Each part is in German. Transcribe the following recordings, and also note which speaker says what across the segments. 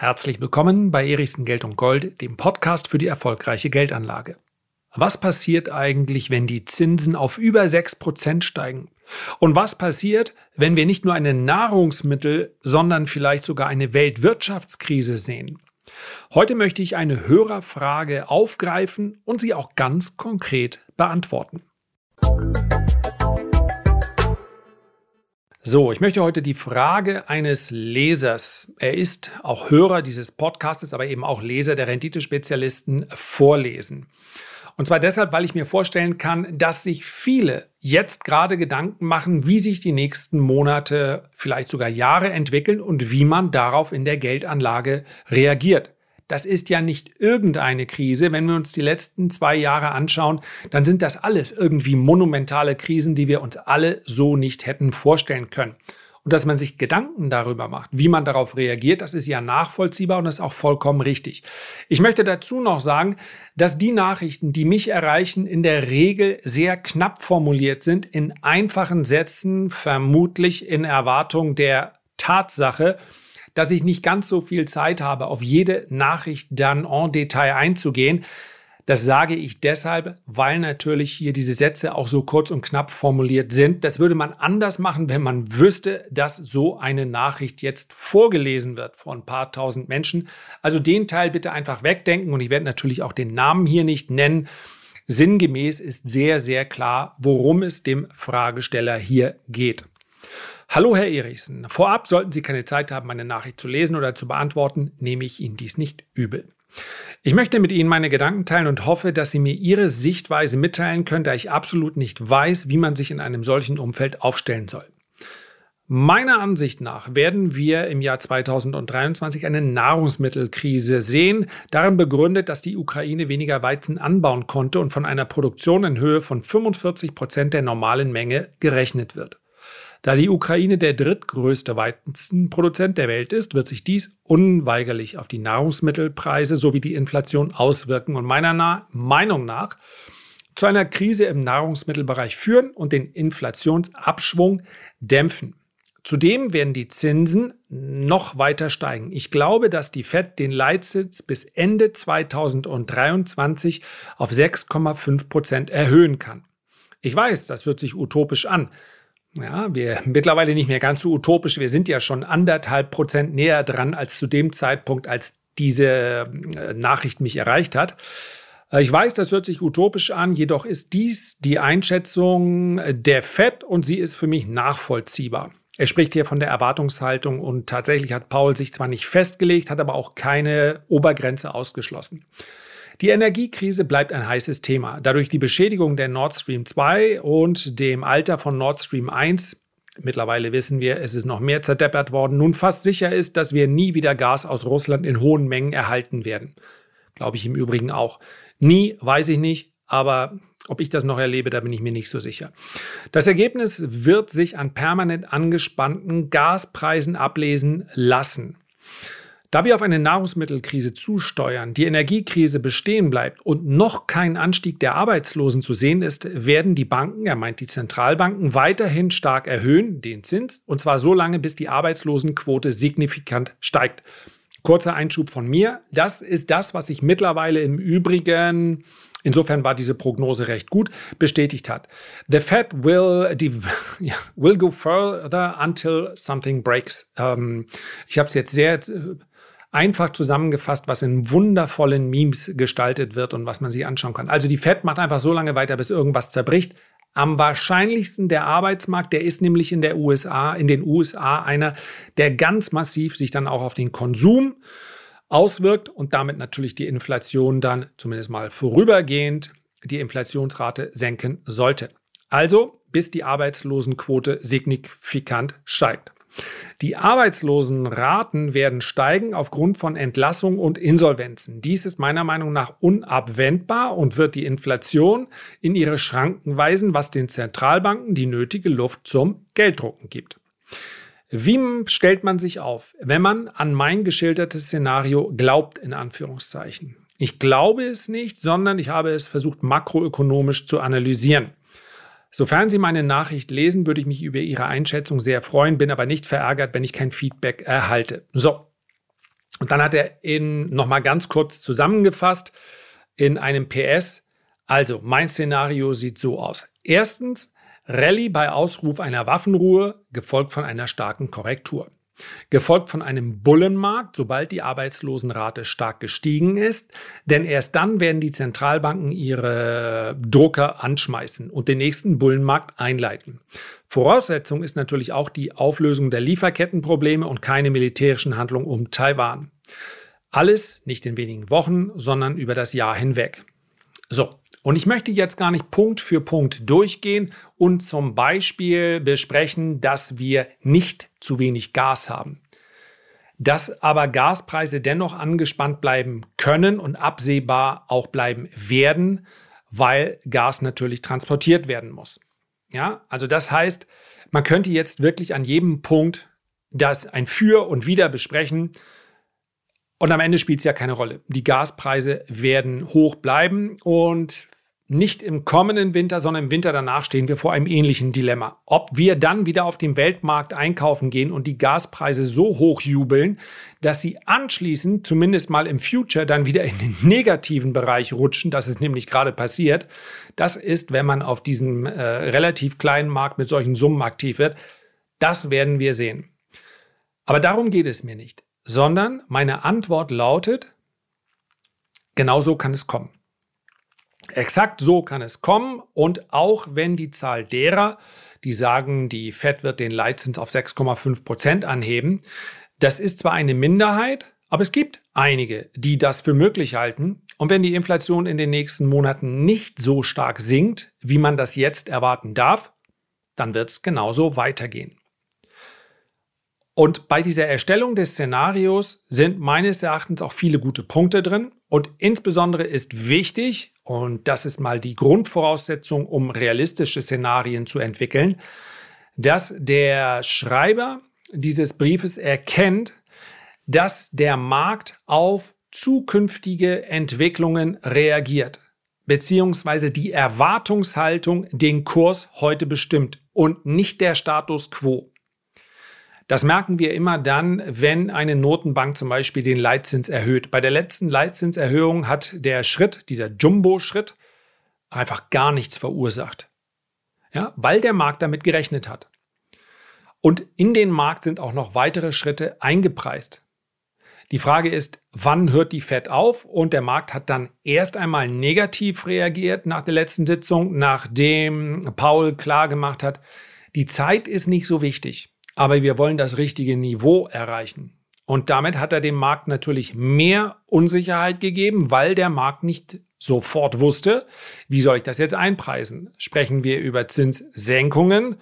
Speaker 1: Herzlich willkommen bei Erichsen Geld und Gold, dem Podcast für die erfolgreiche Geldanlage. Was passiert eigentlich, wenn die Zinsen auf über 6% steigen? Und was passiert, wenn wir nicht nur eine Nahrungsmittel, sondern vielleicht sogar eine Weltwirtschaftskrise sehen? Heute möchte ich eine Hörerfrage aufgreifen und sie auch ganz konkret beantworten. So, ich möchte heute die Frage eines Lesers, er ist auch Hörer dieses Podcasts, aber eben auch Leser der Renditespezialisten, vorlesen. Und zwar deshalb, weil ich mir vorstellen kann, dass sich viele jetzt gerade Gedanken machen, wie sich die nächsten Monate, vielleicht sogar Jahre entwickeln und wie man darauf in der Geldanlage reagiert. Das ist ja nicht irgendeine Krise. Wenn wir uns die letzten zwei Jahre anschauen, dann sind das alles irgendwie monumentale Krisen, die wir uns alle so nicht hätten vorstellen können. Und dass man sich Gedanken darüber macht, wie man darauf reagiert, das ist ja nachvollziehbar und das ist auch vollkommen richtig. Ich möchte dazu noch sagen, dass die Nachrichten, die mich erreichen, in der Regel sehr knapp formuliert sind, in einfachen Sätzen, vermutlich in Erwartung der Tatsache, dass ich nicht ganz so viel Zeit habe, auf jede Nachricht dann en Detail einzugehen. Das sage ich deshalb, weil natürlich hier diese Sätze auch so kurz und knapp formuliert sind. Das würde man anders machen, wenn man wüsste, dass so eine Nachricht jetzt vorgelesen wird von ein paar tausend Menschen. Also den Teil bitte einfach wegdenken und ich werde natürlich auch den Namen hier nicht nennen. Sinngemäß ist sehr, sehr klar, worum es dem Fragesteller hier geht. Hallo, Herr Erichsen. Vorab sollten Sie keine Zeit haben, meine Nachricht zu lesen oder zu beantworten, nehme ich Ihnen dies nicht übel. Ich möchte mit Ihnen meine Gedanken teilen und hoffe, dass Sie mir Ihre Sichtweise mitteilen können, da ich absolut nicht weiß, wie man sich in einem solchen Umfeld aufstellen soll. Meiner Ansicht nach werden wir im Jahr 2023 eine Nahrungsmittelkrise sehen, darin begründet, dass die Ukraine weniger Weizen anbauen konnte und von einer Produktion in Höhe von 45 Prozent der normalen Menge gerechnet wird. Da die Ukraine der drittgrößte Weizenproduzent der Welt ist, wird sich dies unweigerlich auf die Nahrungsmittelpreise sowie die Inflation auswirken und meiner Na Meinung nach zu einer Krise im Nahrungsmittelbereich führen und den Inflationsabschwung dämpfen. Zudem werden die Zinsen noch weiter steigen. Ich glaube, dass die Fed den Leitzins bis Ende 2023 auf 6,5 Prozent erhöhen kann. Ich weiß, das hört sich utopisch an, ja, wir mittlerweile nicht mehr ganz so utopisch. Wir sind ja schon anderthalb Prozent näher dran als zu dem Zeitpunkt, als diese äh, Nachricht mich erreicht hat. Äh, ich weiß, das hört sich utopisch an, jedoch ist dies die Einschätzung der FED und sie ist für mich nachvollziehbar. Er spricht hier von der Erwartungshaltung und tatsächlich hat Paul sich zwar nicht festgelegt, hat aber auch keine Obergrenze ausgeschlossen. Die Energiekrise bleibt ein heißes Thema. Dadurch die Beschädigung der Nord Stream 2 und dem Alter von Nord Stream 1 Mittlerweile wissen wir, es ist noch mehr zerdeppert worden. Nun fast sicher ist, dass wir nie wieder Gas aus Russland in hohen Mengen erhalten werden. Glaube ich im Übrigen auch. Nie, weiß ich nicht, aber ob ich das noch erlebe, da bin ich mir nicht so sicher. Das Ergebnis wird sich an permanent angespannten Gaspreisen ablesen lassen. Da wir auf eine Nahrungsmittelkrise zusteuern, die Energiekrise bestehen bleibt und noch kein Anstieg der Arbeitslosen zu sehen ist, werden die Banken, er meint die Zentralbanken, weiterhin stark erhöhen, den Zins, und zwar so lange, bis die Arbeitslosenquote signifikant steigt. Kurzer Einschub von mir. Das ist das, was sich mittlerweile im Übrigen, insofern war diese Prognose recht gut, bestätigt hat. The Fed will, die, will go further until something breaks. Ähm, ich habe es jetzt sehr einfach zusammengefasst, was in wundervollen Memes gestaltet wird und was man sich anschauen kann. Also die Fed macht einfach so lange weiter, bis irgendwas zerbricht. Am wahrscheinlichsten der Arbeitsmarkt, der ist nämlich in der USA, in den USA einer, der ganz massiv sich dann auch auf den Konsum auswirkt und damit natürlich die Inflation dann zumindest mal vorübergehend die Inflationsrate senken sollte. Also bis die Arbeitslosenquote signifikant steigt. Die Arbeitslosenraten werden steigen aufgrund von Entlassungen und Insolvenzen. Dies ist meiner Meinung nach unabwendbar und wird die Inflation in ihre Schranken weisen, was den Zentralbanken die nötige Luft zum Gelddrucken gibt. Wie stellt man sich auf, wenn man an mein geschildertes Szenario glaubt, in Anführungszeichen? Ich glaube es nicht, sondern ich habe es versucht, makroökonomisch zu analysieren. Sofern Sie meine Nachricht lesen, würde ich mich über Ihre Einschätzung sehr freuen, bin aber nicht verärgert, wenn ich kein Feedback erhalte. So. Und dann hat er in nochmal ganz kurz zusammengefasst in einem PS. Also, mein Szenario sieht so aus. Erstens, Rallye bei Ausruf einer Waffenruhe, gefolgt von einer starken Korrektur gefolgt von einem Bullenmarkt, sobald die Arbeitslosenrate stark gestiegen ist. Denn erst dann werden die Zentralbanken ihre Drucker anschmeißen und den nächsten Bullenmarkt einleiten. Voraussetzung ist natürlich auch die Auflösung der Lieferkettenprobleme und keine militärischen Handlungen um Taiwan. Alles nicht in wenigen Wochen, sondern über das Jahr hinweg. So, und ich möchte jetzt gar nicht Punkt für Punkt durchgehen und zum Beispiel besprechen, dass wir nicht zu wenig Gas haben. Dass aber Gaspreise dennoch angespannt bleiben können und absehbar auch bleiben werden, weil Gas natürlich transportiert werden muss. Ja, also das heißt, man könnte jetzt wirklich an jedem Punkt das ein Für und Wider besprechen. Und am Ende spielt es ja keine Rolle. Die Gaspreise werden hoch bleiben und nicht im kommenden Winter, sondern im Winter danach stehen wir vor einem ähnlichen Dilemma. Ob wir dann wieder auf dem Weltmarkt einkaufen gehen und die Gaspreise so hoch jubeln, dass sie anschließend, zumindest mal im Future, dann wieder in den negativen Bereich rutschen, das ist nämlich gerade passiert. Das ist, wenn man auf diesem äh, relativ kleinen Markt mit solchen Summen aktiv wird. Das werden wir sehen. Aber darum geht es mir nicht, sondern meine Antwort lautet, genauso kann es kommen. Exakt so kann es kommen. Und auch wenn die Zahl derer, die sagen, die Fed wird den Leitzins auf 6,5 Prozent anheben, das ist zwar eine Minderheit, aber es gibt einige, die das für möglich halten. Und wenn die Inflation in den nächsten Monaten nicht so stark sinkt, wie man das jetzt erwarten darf, dann wird es genauso weitergehen. Und bei dieser Erstellung des Szenarios sind meines Erachtens auch viele gute Punkte drin. Und insbesondere ist wichtig, und das ist mal die Grundvoraussetzung, um realistische Szenarien zu entwickeln, dass der Schreiber dieses Briefes erkennt, dass der Markt auf zukünftige Entwicklungen reagiert, beziehungsweise die Erwartungshaltung den Kurs heute bestimmt und nicht der Status quo. Das merken wir immer dann, wenn eine Notenbank zum Beispiel den Leitzins erhöht. Bei der letzten Leitzinserhöhung hat der Schritt, dieser Jumbo-Schritt, einfach gar nichts verursacht. Ja, weil der Markt damit gerechnet hat. Und in den Markt sind auch noch weitere Schritte eingepreist. Die Frage ist, wann hört die Fed auf? Und der Markt hat dann erst einmal negativ reagiert nach der letzten Sitzung, nachdem Paul klargemacht hat, die Zeit ist nicht so wichtig aber wir wollen das richtige Niveau erreichen. Und damit hat er dem Markt natürlich mehr Unsicherheit gegeben, weil der Markt nicht sofort wusste, wie soll ich das jetzt einpreisen? Sprechen wir über Zinssenkungen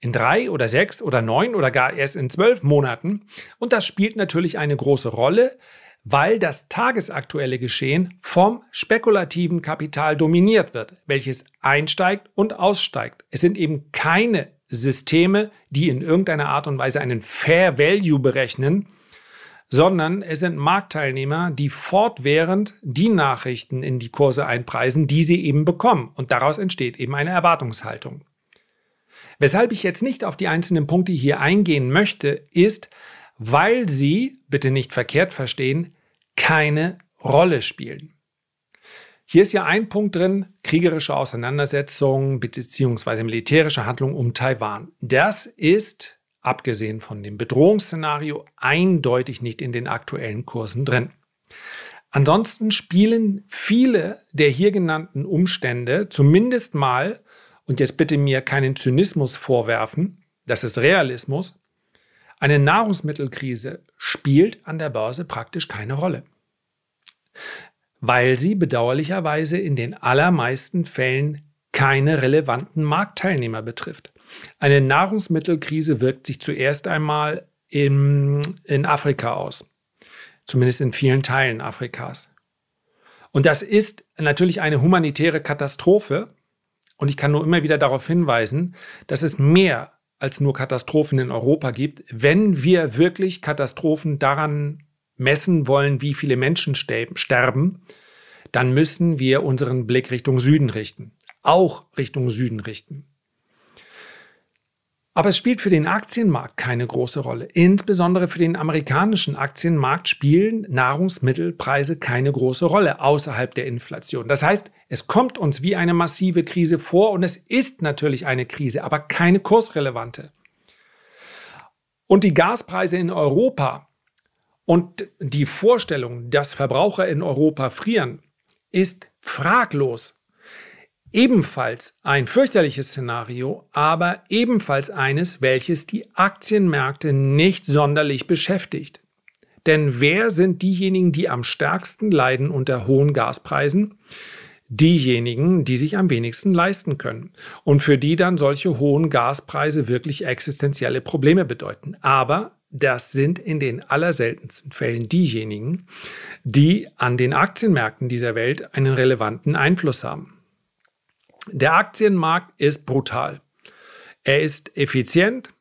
Speaker 1: in drei oder sechs oder neun oder gar erst in zwölf Monaten? Und das spielt natürlich eine große Rolle, weil das tagesaktuelle Geschehen vom spekulativen Kapital dominiert wird, welches einsteigt und aussteigt. Es sind eben keine Systeme, die in irgendeiner Art und Weise einen Fair Value berechnen, sondern es sind Marktteilnehmer, die fortwährend die Nachrichten in die Kurse einpreisen, die sie eben bekommen. Und daraus entsteht eben eine Erwartungshaltung. Weshalb ich jetzt nicht auf die einzelnen Punkte hier eingehen möchte, ist, weil sie, bitte nicht verkehrt verstehen, keine Rolle spielen. Hier ist ja ein Punkt drin, kriegerische Auseinandersetzungen bzw. militärische Handlungen um Taiwan. Das ist, abgesehen von dem Bedrohungsszenario, eindeutig nicht in den aktuellen Kursen drin. Ansonsten spielen viele der hier genannten Umstände zumindest mal, und jetzt bitte mir keinen Zynismus vorwerfen, das ist Realismus, eine Nahrungsmittelkrise spielt an der Börse praktisch keine Rolle weil sie bedauerlicherweise in den allermeisten Fällen keine relevanten Marktteilnehmer betrifft. Eine Nahrungsmittelkrise wirkt sich zuerst einmal in, in Afrika aus, zumindest in vielen Teilen Afrikas. Und das ist natürlich eine humanitäre Katastrophe. Und ich kann nur immer wieder darauf hinweisen, dass es mehr als nur Katastrophen in Europa gibt, wenn wir wirklich Katastrophen daran messen wollen, wie viele Menschen sterben, dann müssen wir unseren Blick Richtung Süden richten. Auch Richtung Süden richten. Aber es spielt für den Aktienmarkt keine große Rolle. Insbesondere für den amerikanischen Aktienmarkt spielen Nahrungsmittelpreise keine große Rolle außerhalb der Inflation. Das heißt, es kommt uns wie eine massive Krise vor und es ist natürlich eine Krise, aber keine kursrelevante. Und die Gaspreise in Europa und die Vorstellung, dass Verbraucher in Europa frieren, ist fraglos Ebenfalls ein fürchterliches Szenario, aber ebenfalls eines, welches die Aktienmärkte nicht sonderlich beschäftigt. Denn wer sind diejenigen, die am stärksten leiden unter hohen Gaspreisen? Diejenigen, die sich am wenigsten leisten können und für die dann solche hohen Gaspreise wirklich existenzielle Probleme bedeuten. Aber das sind in den allerseltensten Fällen diejenigen, die an den Aktienmärkten dieser Welt einen relevanten Einfluss haben. Der Aktienmarkt ist brutal. Er ist effizient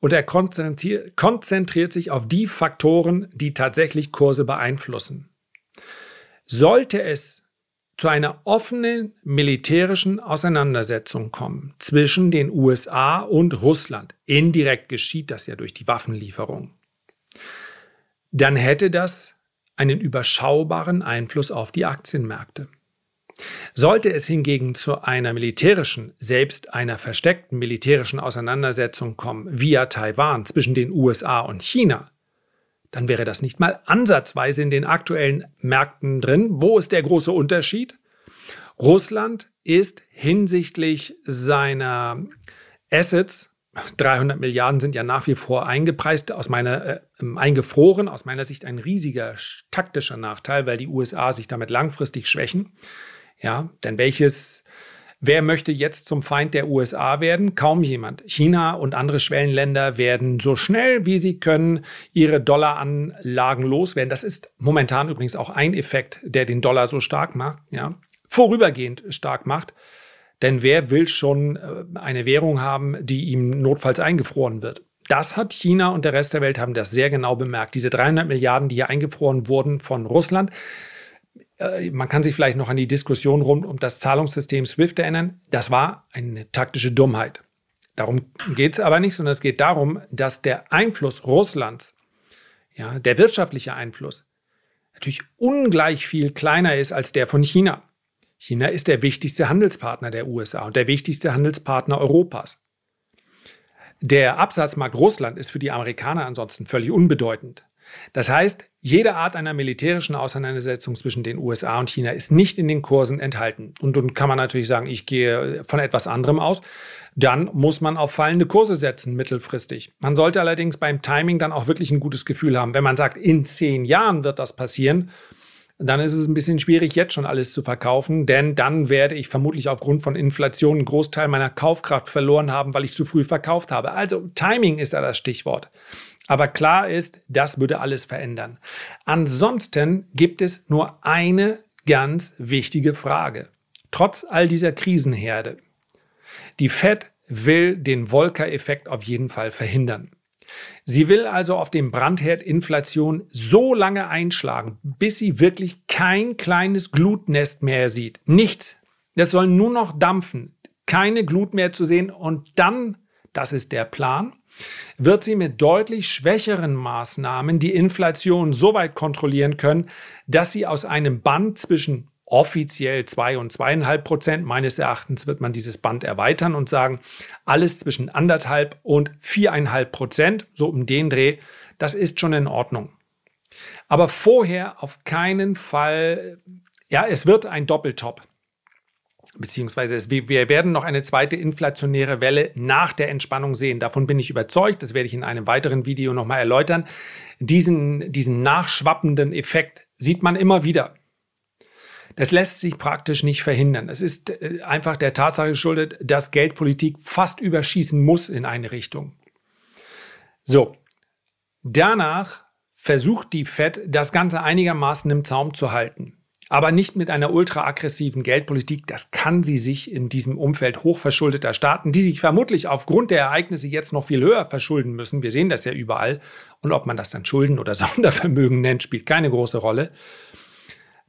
Speaker 1: und er konzentriert, sich auf die Faktoren, die tatsächlich Kurse beeinflussen. Sollte es zu einer offenen militärischen Auseinandersetzung kommen zwischen den USA und Russland, indirekt geschieht das ja durch die Waffenlieferung, dann hätte das einen überschaubaren Einfluss auf die Aktienmärkte. Sollte es hingegen zu einer militärischen, selbst einer versteckten militärischen Auseinandersetzung kommen via Taiwan zwischen den USA und China, dann wäre das nicht mal ansatzweise in den aktuellen Märkten drin. Wo ist der große Unterschied? Russland ist hinsichtlich seiner Assets 300 Milliarden sind ja nach wie vor eingepreist, aus meiner, äh, eingefroren, aus meiner Sicht ein riesiger taktischer Nachteil, weil die USA sich damit langfristig schwächen. Ja, denn welches, wer möchte jetzt zum Feind der USA werden? Kaum jemand. China und andere Schwellenländer werden so schnell wie sie können ihre Dollaranlagen loswerden. Das ist momentan übrigens auch ein Effekt, der den Dollar so stark macht, ja, vorübergehend stark macht. Denn wer will schon äh, eine Währung haben, die ihm notfalls eingefroren wird? Das hat China und der Rest der Welt haben das sehr genau bemerkt. Diese 300 Milliarden, die hier eingefroren wurden von Russland, man kann sich vielleicht noch an die Diskussion rund um das Zahlungssystem SWIFT erinnern. Das war eine taktische Dummheit. Darum geht es aber nicht, sondern es geht darum, dass der Einfluss Russlands, ja, der wirtschaftliche Einfluss, natürlich ungleich viel kleiner ist als der von China. China ist der wichtigste Handelspartner der USA und der wichtigste Handelspartner Europas. Der Absatzmarkt Russland ist für die Amerikaner ansonsten völlig unbedeutend. Das heißt, jede Art einer militärischen Auseinandersetzung zwischen den USA und China ist nicht in den Kursen enthalten. Und nun kann man natürlich sagen, ich gehe von etwas anderem aus. Dann muss man auf fallende Kurse setzen, mittelfristig. Man sollte allerdings beim Timing dann auch wirklich ein gutes Gefühl haben. Wenn man sagt, in zehn Jahren wird das passieren, dann ist es ein bisschen schwierig, jetzt schon alles zu verkaufen, denn dann werde ich vermutlich aufgrund von Inflation einen Großteil meiner Kaufkraft verloren haben, weil ich zu früh verkauft habe. Also Timing ist ja das Stichwort. Aber klar ist, das würde alles verändern. Ansonsten gibt es nur eine ganz wichtige Frage. Trotz all dieser Krisenherde. Die Fed will den Volcker-Effekt auf jeden Fall verhindern. Sie will also auf dem Brandherd Inflation so lange einschlagen, bis sie wirklich kein kleines Glutnest mehr sieht. Nichts. Es soll nur noch dampfen. Keine Glut mehr zu sehen. Und dann, das ist der Plan, wird sie mit deutlich schwächeren Maßnahmen die Inflation so weit kontrollieren können, dass sie aus einem Band zwischen offiziell 2 und 2,5 Prozent, meines Erachtens wird man dieses Band erweitern und sagen, alles zwischen anderthalb und 4,5 Prozent, so um den Dreh, das ist schon in Ordnung. Aber vorher auf keinen Fall, ja, es wird ein Doppeltop beziehungsweise es, wir werden noch eine zweite inflationäre Welle nach der Entspannung sehen. Davon bin ich überzeugt. Das werde ich in einem weiteren Video nochmal erläutern. Diesen, diesen nachschwappenden Effekt sieht man immer wieder. Das lässt sich praktisch nicht verhindern. Es ist äh, einfach der Tatsache geschuldet, dass Geldpolitik fast überschießen muss in eine Richtung. So, danach versucht die Fed, das Ganze einigermaßen im Zaum zu halten aber nicht mit einer ultra-aggressiven Geldpolitik. Das kann sie sich in diesem Umfeld hochverschuldeter Staaten, die sich vermutlich aufgrund der Ereignisse jetzt noch viel höher verschulden müssen. Wir sehen das ja überall. Und ob man das dann Schulden oder Sondervermögen nennt, spielt keine große Rolle.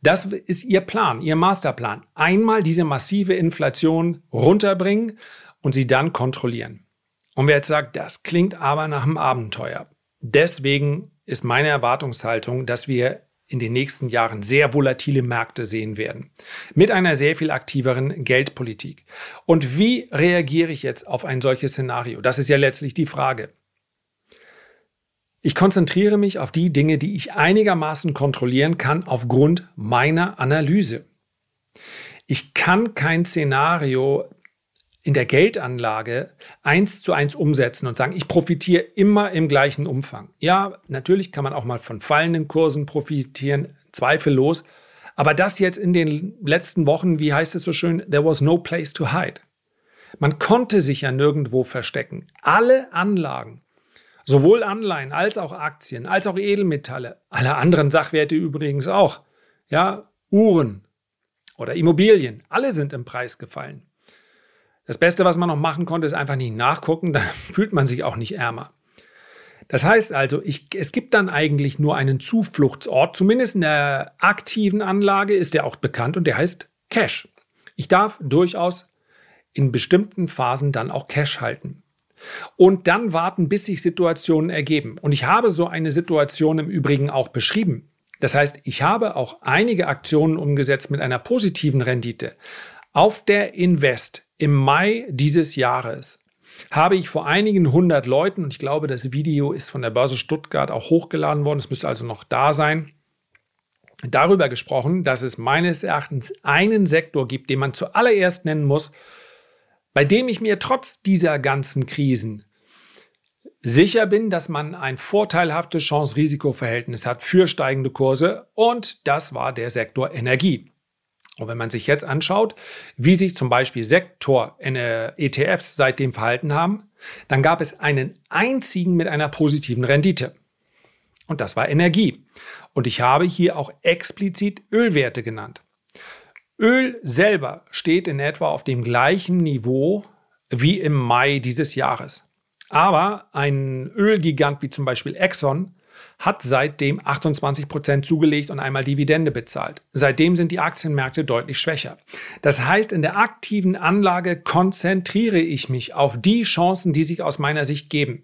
Speaker 1: Das ist ihr Plan, ihr Masterplan. Einmal diese massive Inflation runterbringen und sie dann kontrollieren. Und wer jetzt sagt, das klingt aber nach einem Abenteuer. Deswegen ist meine Erwartungshaltung, dass wir in den nächsten Jahren sehr volatile Märkte sehen werden. Mit einer sehr viel aktiveren Geldpolitik. Und wie reagiere ich jetzt auf ein solches Szenario? Das ist ja letztlich die Frage. Ich konzentriere mich auf die Dinge, die ich einigermaßen kontrollieren kann aufgrund meiner Analyse. Ich kann kein Szenario in der Geldanlage eins zu eins umsetzen und sagen, ich profitiere immer im gleichen Umfang. Ja, natürlich kann man auch mal von fallenden Kursen profitieren, zweifellos. Aber das jetzt in den letzten Wochen, wie heißt es so schön, there was no place to hide. Man konnte sich ja nirgendwo verstecken. Alle Anlagen, sowohl Anleihen als auch Aktien, als auch Edelmetalle, alle anderen Sachwerte übrigens auch, ja, Uhren oder Immobilien, alle sind im Preis gefallen. Das Beste, was man noch machen konnte, ist einfach nicht nachgucken, dann fühlt man sich auch nicht ärmer. Das heißt also, ich, es gibt dann eigentlich nur einen Zufluchtsort, zumindest in der aktiven Anlage ist der auch bekannt und der heißt Cash. Ich darf durchaus in bestimmten Phasen dann auch Cash halten. Und dann warten, bis sich Situationen ergeben. Und ich habe so eine Situation im Übrigen auch beschrieben. Das heißt, ich habe auch einige Aktionen umgesetzt mit einer positiven Rendite. Auf der Invest im Mai dieses Jahres habe ich vor einigen hundert Leuten, und ich glaube, das Video ist von der Börse Stuttgart auch hochgeladen worden, es müsste also noch da sein, darüber gesprochen, dass es meines Erachtens einen Sektor gibt, den man zuallererst nennen muss, bei dem ich mir trotz dieser ganzen Krisen sicher bin, dass man ein vorteilhaftes Chance-Risiko-Verhältnis hat für steigende Kurse und das war der Sektor Energie. Und wenn man sich jetzt anschaut, wie sich zum Beispiel Sektor-ETFs seitdem verhalten haben, dann gab es einen einzigen mit einer positiven Rendite. Und das war Energie. Und ich habe hier auch explizit Ölwerte genannt. Öl selber steht in etwa auf dem gleichen Niveau wie im Mai dieses Jahres. Aber ein Ölgigant wie zum Beispiel Exxon hat seitdem 28 Prozent zugelegt und einmal Dividende bezahlt. Seitdem sind die Aktienmärkte deutlich schwächer. Das heißt, in der aktiven Anlage konzentriere ich mich auf die Chancen, die sich aus meiner Sicht geben.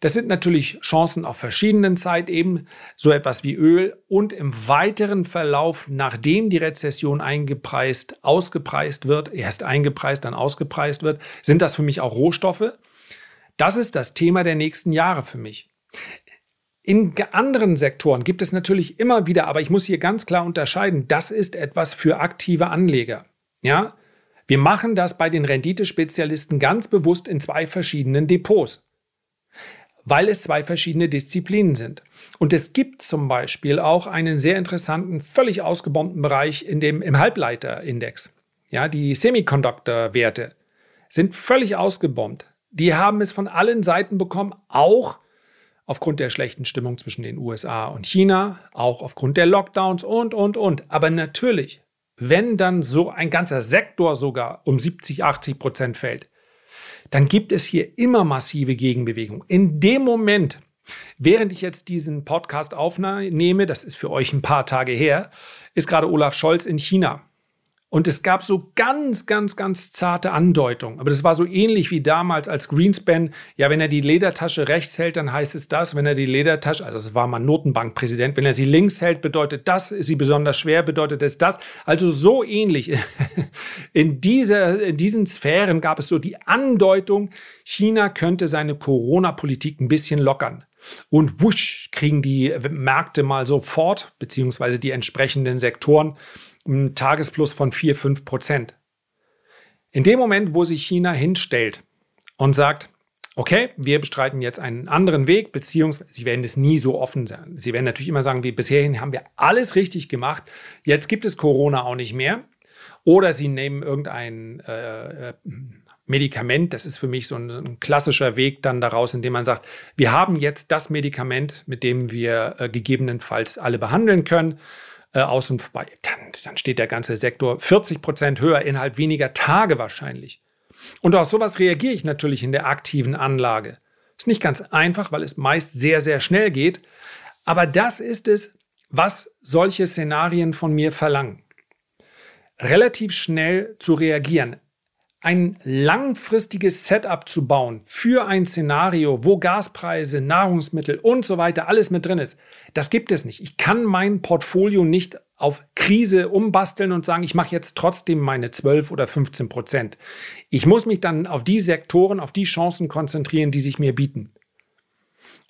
Speaker 1: Das sind natürlich Chancen auf verschiedenen Zeitebenen, so etwas wie Öl und im weiteren Verlauf, nachdem die Rezession eingepreist, ausgepreist wird, erst eingepreist, dann ausgepreist wird, sind das für mich auch Rohstoffe. Das ist das Thema der nächsten Jahre für mich. In anderen Sektoren gibt es natürlich immer wieder, aber ich muss hier ganz klar unterscheiden, das ist etwas für aktive Anleger. Ja? Wir machen das bei den Renditespezialisten ganz bewusst in zwei verschiedenen Depots, weil es zwei verschiedene Disziplinen sind. Und es gibt zum Beispiel auch einen sehr interessanten, völlig ausgebombten Bereich in dem, im Halbleiterindex. Ja, die Semiconductor-Werte sind völlig ausgebombt. Die haben es von allen Seiten bekommen, auch aufgrund der schlechten Stimmung zwischen den USA und China, auch aufgrund der Lockdowns und, und, und. Aber natürlich, wenn dann so ein ganzer Sektor sogar um 70, 80 Prozent fällt, dann gibt es hier immer massive Gegenbewegung. In dem Moment, während ich jetzt diesen Podcast aufnehme, das ist für euch ein paar Tage her, ist gerade Olaf Scholz in China. Und es gab so ganz, ganz, ganz zarte Andeutungen. Aber das war so ähnlich wie damals als Greenspan. Ja, wenn er die Ledertasche rechts hält, dann heißt es das. Wenn er die Ledertasche, also es war mal Notenbankpräsident, wenn er sie links hält, bedeutet das. Ist sie besonders schwer, bedeutet es das. Also so ähnlich. In, dieser, in diesen Sphären gab es so die Andeutung, China könnte seine Corona-Politik ein bisschen lockern. Und wusch, kriegen die Märkte mal sofort, beziehungsweise die entsprechenden Sektoren, einen Tagesplus von 4, 5 Prozent. In dem Moment, wo sich China hinstellt und sagt, okay, wir bestreiten jetzt einen anderen Weg, beziehungsweise sie werden es nie so offen sein. Sie werden natürlich immer sagen, wie bisherhin haben wir alles richtig gemacht, jetzt gibt es Corona auch nicht mehr. Oder sie nehmen irgendein äh, äh Medikament, das ist für mich so ein, ein, klassischer Weg dann daraus, indem man sagt, wir haben jetzt das Medikament, mit dem wir äh, gegebenenfalls alle behandeln können äh, und vorbei. Dann, dann steht der ganze Sektor 40 Prozent höher innerhalb weniger Tage wahrscheinlich. Und auf sowas reagiere ich natürlich in der aktiven Anlage. Ist nicht ganz einfach, weil es meist sehr, sehr schnell geht. Aber das ist es, was solche Szenarien von mir verlangen. Relativ schnell zu reagieren. Ein langfristiges Setup zu bauen für ein Szenario, wo Gaspreise, Nahrungsmittel und so weiter alles mit drin ist, das gibt es nicht. Ich kann mein Portfolio nicht auf Krise umbasteln und sagen, ich mache jetzt trotzdem meine 12 oder 15 Prozent. Ich muss mich dann auf die Sektoren, auf die Chancen konzentrieren, die sich mir bieten.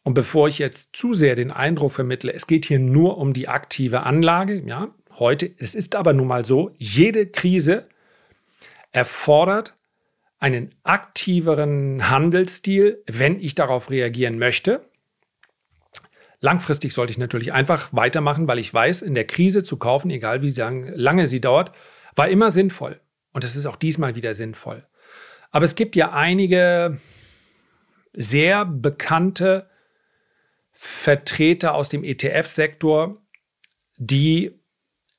Speaker 1: Und bevor ich jetzt zu sehr den Eindruck vermittle, es geht hier nur um die aktive Anlage, ja, heute, es ist aber nun mal so, jede Krise erfordert einen aktiveren Handelsstil, wenn ich darauf reagieren möchte. Langfristig sollte ich natürlich einfach weitermachen, weil ich weiß, in der Krise zu kaufen, egal wie lange sie dauert, war immer sinnvoll. Und es ist auch diesmal wieder sinnvoll. Aber es gibt ja einige sehr bekannte Vertreter aus dem ETF-Sektor, die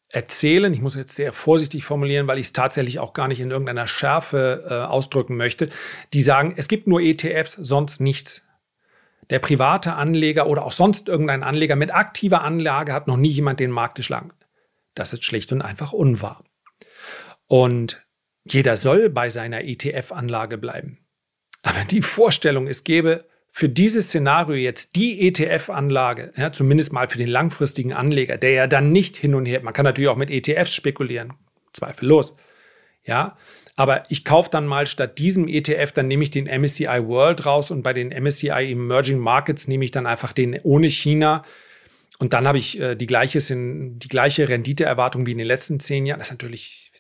Speaker 1: erzählen, ich muss jetzt sehr vorsichtig formulieren, weil ich es tatsächlich auch gar nicht in irgendeiner Schärfe äh, ausdrücken möchte, die sagen, es gibt nur ETFs, sonst nichts. Der private Anleger oder auch sonst irgendein Anleger mit aktiver Anlage hat noch nie jemand den Markt geschlagen. Das ist schlicht und einfach unwahr. Und jeder soll bei seiner ETF-Anlage bleiben. Aber die Vorstellung, es gäbe für dieses Szenario jetzt die ETF-Anlage, ja, zumindest mal für den langfristigen Anleger, der ja dann nicht hin und her, man kann natürlich auch mit ETFs spekulieren, zweifellos. Ja, aber ich kaufe dann mal statt diesem ETF, dann nehme ich den MSCI World raus und bei den MSCI Emerging Markets nehme ich dann einfach den ohne China. Und dann habe ich äh, die, gleiche, die gleiche Renditeerwartung wie in den letzten zehn Jahren. Das ist natürlich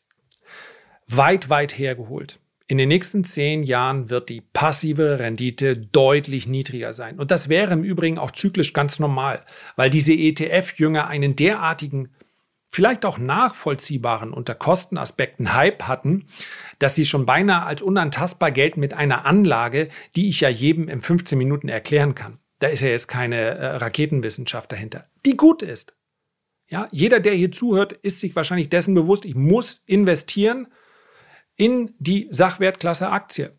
Speaker 1: weit, weit hergeholt. In den nächsten zehn Jahren wird die passive Rendite deutlich niedriger sein. Und das wäre im Übrigen auch zyklisch ganz normal, weil diese ETF-Jünger einen derartigen, vielleicht auch nachvollziehbaren unter Kostenaspekten Hype hatten, dass sie schon beinahe als unantastbar gelten mit einer Anlage, die ich ja jedem in 15 Minuten erklären kann. Da ist ja jetzt keine äh, Raketenwissenschaft dahinter, die gut ist. Ja, jeder, der hier zuhört, ist sich wahrscheinlich dessen bewusst, ich muss investieren, in die Sachwertklasse Aktie.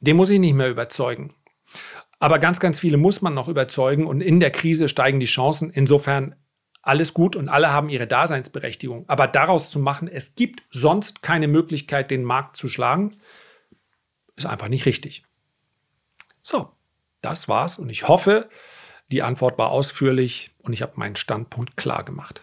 Speaker 1: Den muss ich nicht mehr überzeugen. Aber ganz, ganz viele muss man noch überzeugen und in der Krise steigen die Chancen. Insofern alles gut und alle haben ihre Daseinsberechtigung. Aber daraus zu machen, es gibt sonst keine Möglichkeit, den Markt zu schlagen, ist einfach nicht richtig. So, das war's und ich hoffe, die Antwort war ausführlich und ich habe meinen Standpunkt klar gemacht.